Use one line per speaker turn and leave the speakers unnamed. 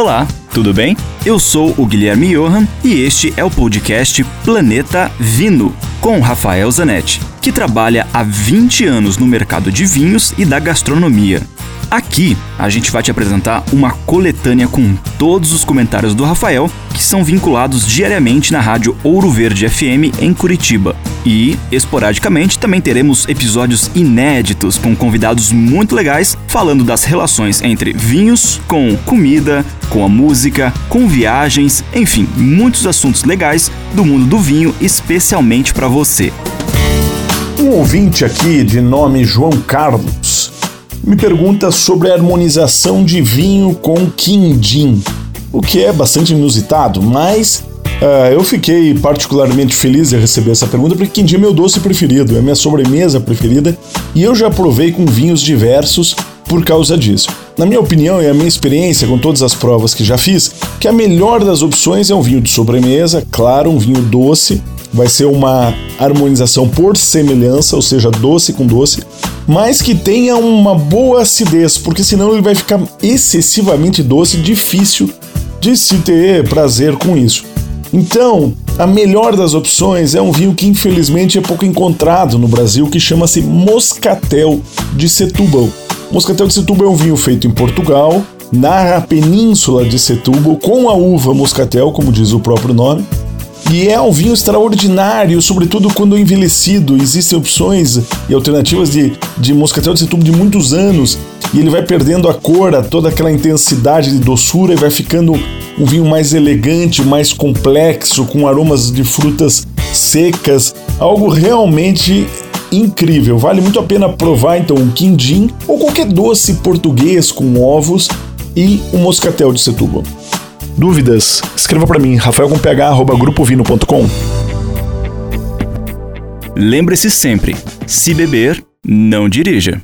Olá, tudo bem? Eu sou o Guilherme Johan e este é o podcast Planeta Vino, com Rafael Zanetti, que trabalha há 20 anos no mercado de vinhos e da gastronomia. Aqui a gente vai te apresentar uma coletânea com todos os comentários do Rafael que são vinculados diariamente na rádio Ouro Verde FM em Curitiba. E, esporadicamente, também teremos episódios inéditos com convidados muito legais falando das relações entre vinhos, com comida, com a música, com viagens, enfim, muitos assuntos legais do mundo do vinho, especialmente para você.
Um ouvinte aqui de nome João Carlos me pergunta sobre a harmonização de vinho com quindim, o que é bastante inusitado, mas uh, eu fiquei particularmente feliz de receber essa pergunta porque quindim é meu doce preferido, é minha sobremesa preferida e eu já provei com vinhos diversos por causa disso. Na minha opinião e a minha experiência com todas as provas que já fiz, que a melhor das opções é um vinho de sobremesa, claro, um vinho doce, vai ser uma harmonização por semelhança, ou seja, doce com doce, mas que tenha uma boa acidez, porque senão ele vai ficar excessivamente doce, difícil de se ter prazer com isso. Então, a melhor das opções é um vinho que infelizmente é pouco encontrado no Brasil, que chama-se Moscatel de Setúbal. Moscatel de Setúbal é um vinho feito em Portugal, na península de Setúbal, com a uva Moscatel, como diz o próprio nome, e é um vinho extraordinário, sobretudo quando envelhecido. Existem opções e alternativas de, de moscatel de setúbal de muitos anos e ele vai perdendo a cor, toda aquela intensidade de doçura e vai ficando um vinho mais elegante, mais complexo, com aromas de frutas secas, algo realmente incrível. Vale muito a pena provar então um quindim ou qualquer doce português com ovos e um moscatel de Setúbal. Dúvidas? Escreva para mim, rafaelcomph@grupovino.com.
Lembre-se sempre, se beber, não dirija.